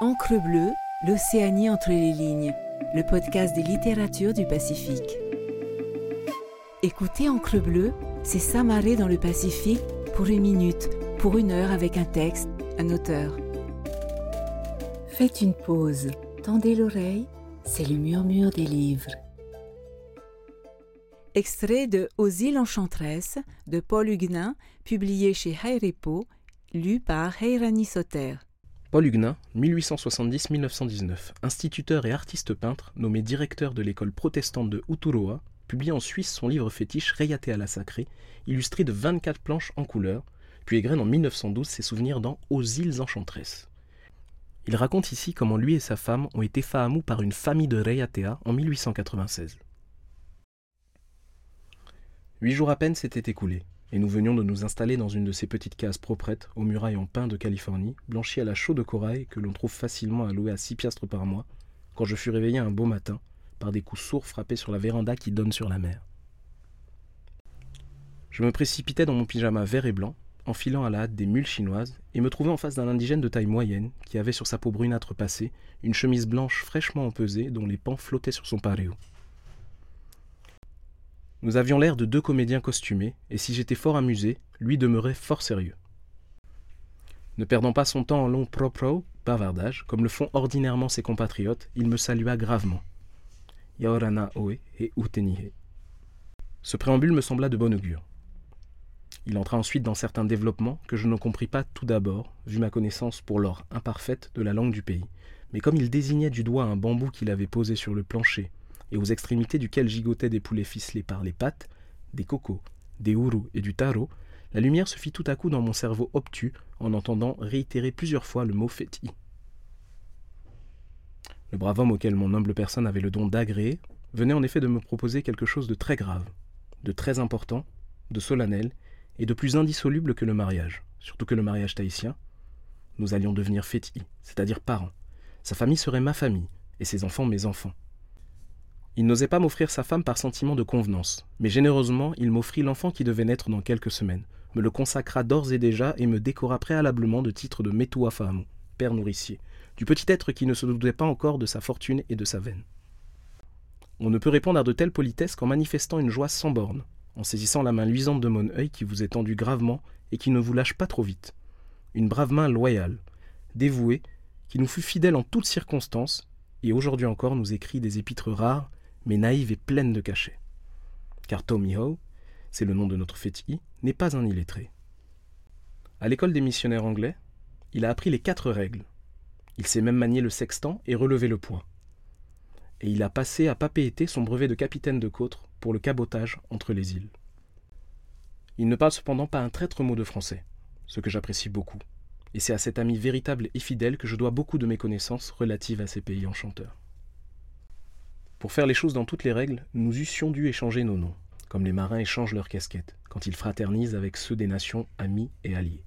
Encre bleue, l'Océanie entre les lignes, le podcast des littératures du Pacifique. Écoutez Encre bleue, c'est s'amarrer dans le Pacifique pour une minute, pour une heure avec un texte, un auteur. Faites une pause, tendez l'oreille, c'est le murmure des livres. Extrait de Aux îles enchanteresses de Paul Huguenin, publié chez Hayrepo, lu par Heirani Soter. Paul Huguenin, 1870-1919, instituteur et artiste peintre, nommé directeur de l'école protestante de Uturoa, publie en Suisse son livre fétiche Rayaté à la sacrée, illustré de 24 planches en couleur, puis égrène en 1912 ses souvenirs dans Aux îles enchanteresses. Il raconte ici comment lui et sa femme ont été fahamous par une famille de Rayatea en 1896. Huit jours à peine s'étaient écoulés, et nous venions de nous installer dans une de ces petites cases proprettes aux murailles en pin de Californie, blanchies à la chaux de corail que l'on trouve facilement à louer à six piastres par mois, quand je fus réveillé un beau matin par des coups sourds frappés sur la véranda qui donne sur la mer. Je me précipitais dans mon pyjama vert et blanc, enfilant à la hâte des mules chinoises, et me trouvais en face d'un indigène de taille moyenne qui avait sur sa peau brunâtre passée une chemise blanche fraîchement empesée dont les pans flottaient sur son pareo. Nous avions l'air de deux comédiens costumés, et si j'étais fort amusé, lui demeurait fort sérieux. Ne perdant pas son temps en long propro bavardage, comme le font ordinairement ses compatriotes, il me salua gravement. Yaorana Oe et Utenihe. Ce préambule me sembla de bon augure. Il entra ensuite dans certains développements que je ne compris pas tout d'abord, vu ma connaissance pour l'or imparfaite de la langue du pays. Mais comme il désignait du doigt un bambou qu'il avait posé sur le plancher et aux extrémités duquel gigotaient des poulets ficelés par les pattes, des cocos, des ourous et du taro, la lumière se fit tout à coup dans mon cerveau obtus en entendant réitérer plusieurs fois le mot féti. Le brave homme auquel mon humble personne avait le don d'agréer venait en effet de me proposer quelque chose de très grave, de très important, de solennel et de plus indissoluble que le mariage, surtout que le mariage tahitien. Nous allions devenir féti, c'est-à-dire parents. Sa famille serait ma famille, et ses enfants mes enfants. Il n'osait pas m'offrir sa femme par sentiment de convenance, mais généreusement il m'offrit l'enfant qui devait naître dans quelques semaines, me le consacra d'ores et déjà et me décora préalablement de titre de Metua Fahamu, père nourricier, du petit être qui ne se doutait pas encore de sa fortune et de sa veine. On ne peut répondre à de telles politesses qu'en manifestant une joie sans borne, en saisissant la main luisante de mon œil qui vous est tendue gravement et qui ne vous lâche pas trop vite. Une brave main loyale, dévouée, qui nous fut fidèle en toutes circonstances, et aujourd'hui encore nous écrit des épîtres rares mais naïve et pleine de cachets. Car Tommy Howe, c'est le nom de notre féti, n'est pas un illettré. À l'école des missionnaires anglais, il a appris les quatre règles. Il sait même manier le sextant et relever le poids. Et il a passé à papeété son brevet de capitaine de côte pour le cabotage entre les îles. Il ne parle cependant pas un traître mot de français, ce que j'apprécie beaucoup. Et c'est à cet ami véritable et fidèle que je dois beaucoup de mes connaissances relatives à ces pays enchanteurs. Pour faire les choses dans toutes les règles, nous eussions dû échanger nos noms, comme les marins échangent leurs casquettes, quand ils fraternisent avec ceux des nations amis et alliés.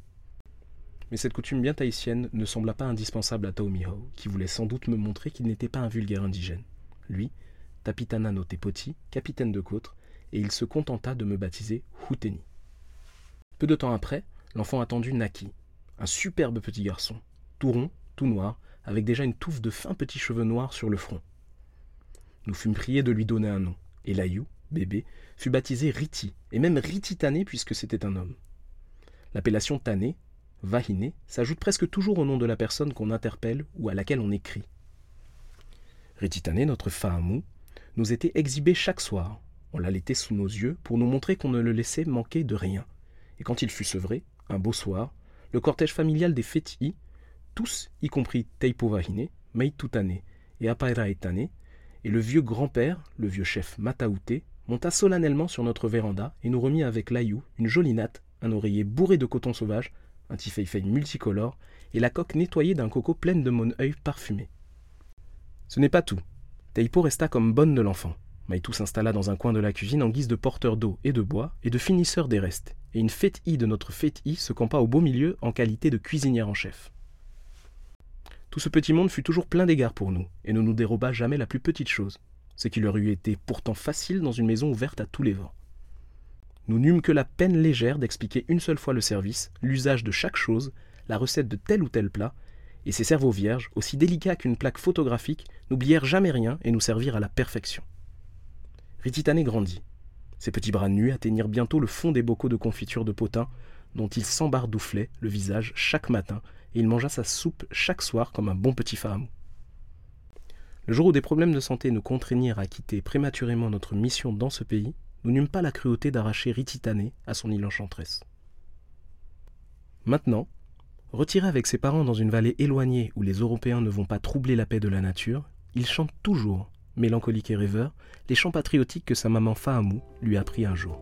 Mais cette coutume bien tahitienne ne sembla pas indispensable à Taomiho, qui voulait sans doute me montrer qu'il n'était pas un vulgaire indigène. Lui, Tapitana no Tepoti, capitaine de côte, et il se contenta de me baptiser Houteni. Peu de temps après, l'enfant attendu naquit, un superbe petit garçon, tout rond, tout noir, avec déjà une touffe de fins petits cheveux noirs sur le front. Nous fûmes priés de lui donner un nom, et Layou, bébé, fut baptisé Riti, et même Rititané puisque c'était un homme. L'appellation Tané, Vahiné, s'ajoute presque toujours au nom de la personne qu'on interpelle ou à laquelle on écrit. Rititané, notre Fahamou, nous était exhibé chaque soir. On l'allaitait sous nos yeux pour nous montrer qu'on ne le laissait manquer de rien. Et quand il fut sevré, un beau soir, le cortège familial des Fétis, tous, y compris Teipo Vahine, Meitutane et Apairaetane, et le vieux grand-père, le vieux chef Mataouté, monta solennellement sur notre véranda et nous remit avec l'aïou une jolie natte, un oreiller bourré de coton sauvage, un tifeifei multicolore et la coque nettoyée d'un coco pleine de mon œil parfumé. Ce n'est pas tout. Teipo resta comme bonne de l'enfant. Maïtou s'installa dans un coin de la cuisine en guise de porteur d'eau et de bois et de finisseur des restes, et une fête-i de notre fête-i se campa au beau milieu en qualité de cuisinière en chef. Tout ce petit monde fut toujours plein d'égards pour nous, et ne nous déroba jamais la plus petite chose, ce qui leur eût été pourtant facile dans une maison ouverte à tous les vents. Nous n'eûmes que la peine légère d'expliquer une seule fois le service, l'usage de chaque chose, la recette de tel ou tel plat, et ces cerveaux vierges, aussi délicats qu'une plaque photographique, n'oublièrent jamais rien et nous servirent à la perfection. Rititane grandit. Ses petits bras nus atteignirent bientôt le fond des bocaux de confiture de potin, dont il s'embardouflait le visage chaque matin, et il mangea sa soupe chaque soir comme un bon petit fahamou. Le jour où des problèmes de santé nous contraignirent à quitter prématurément notre mission dans ce pays, nous n'eûmes pas la cruauté d'arracher Rititane à son île enchanteresse. Maintenant, retiré avec ses parents dans une vallée éloignée où les Européens ne vont pas troubler la paix de la nature, il chante toujours, mélancolique et rêveur, les chants patriotiques que sa maman Fahamou lui a appris un jour.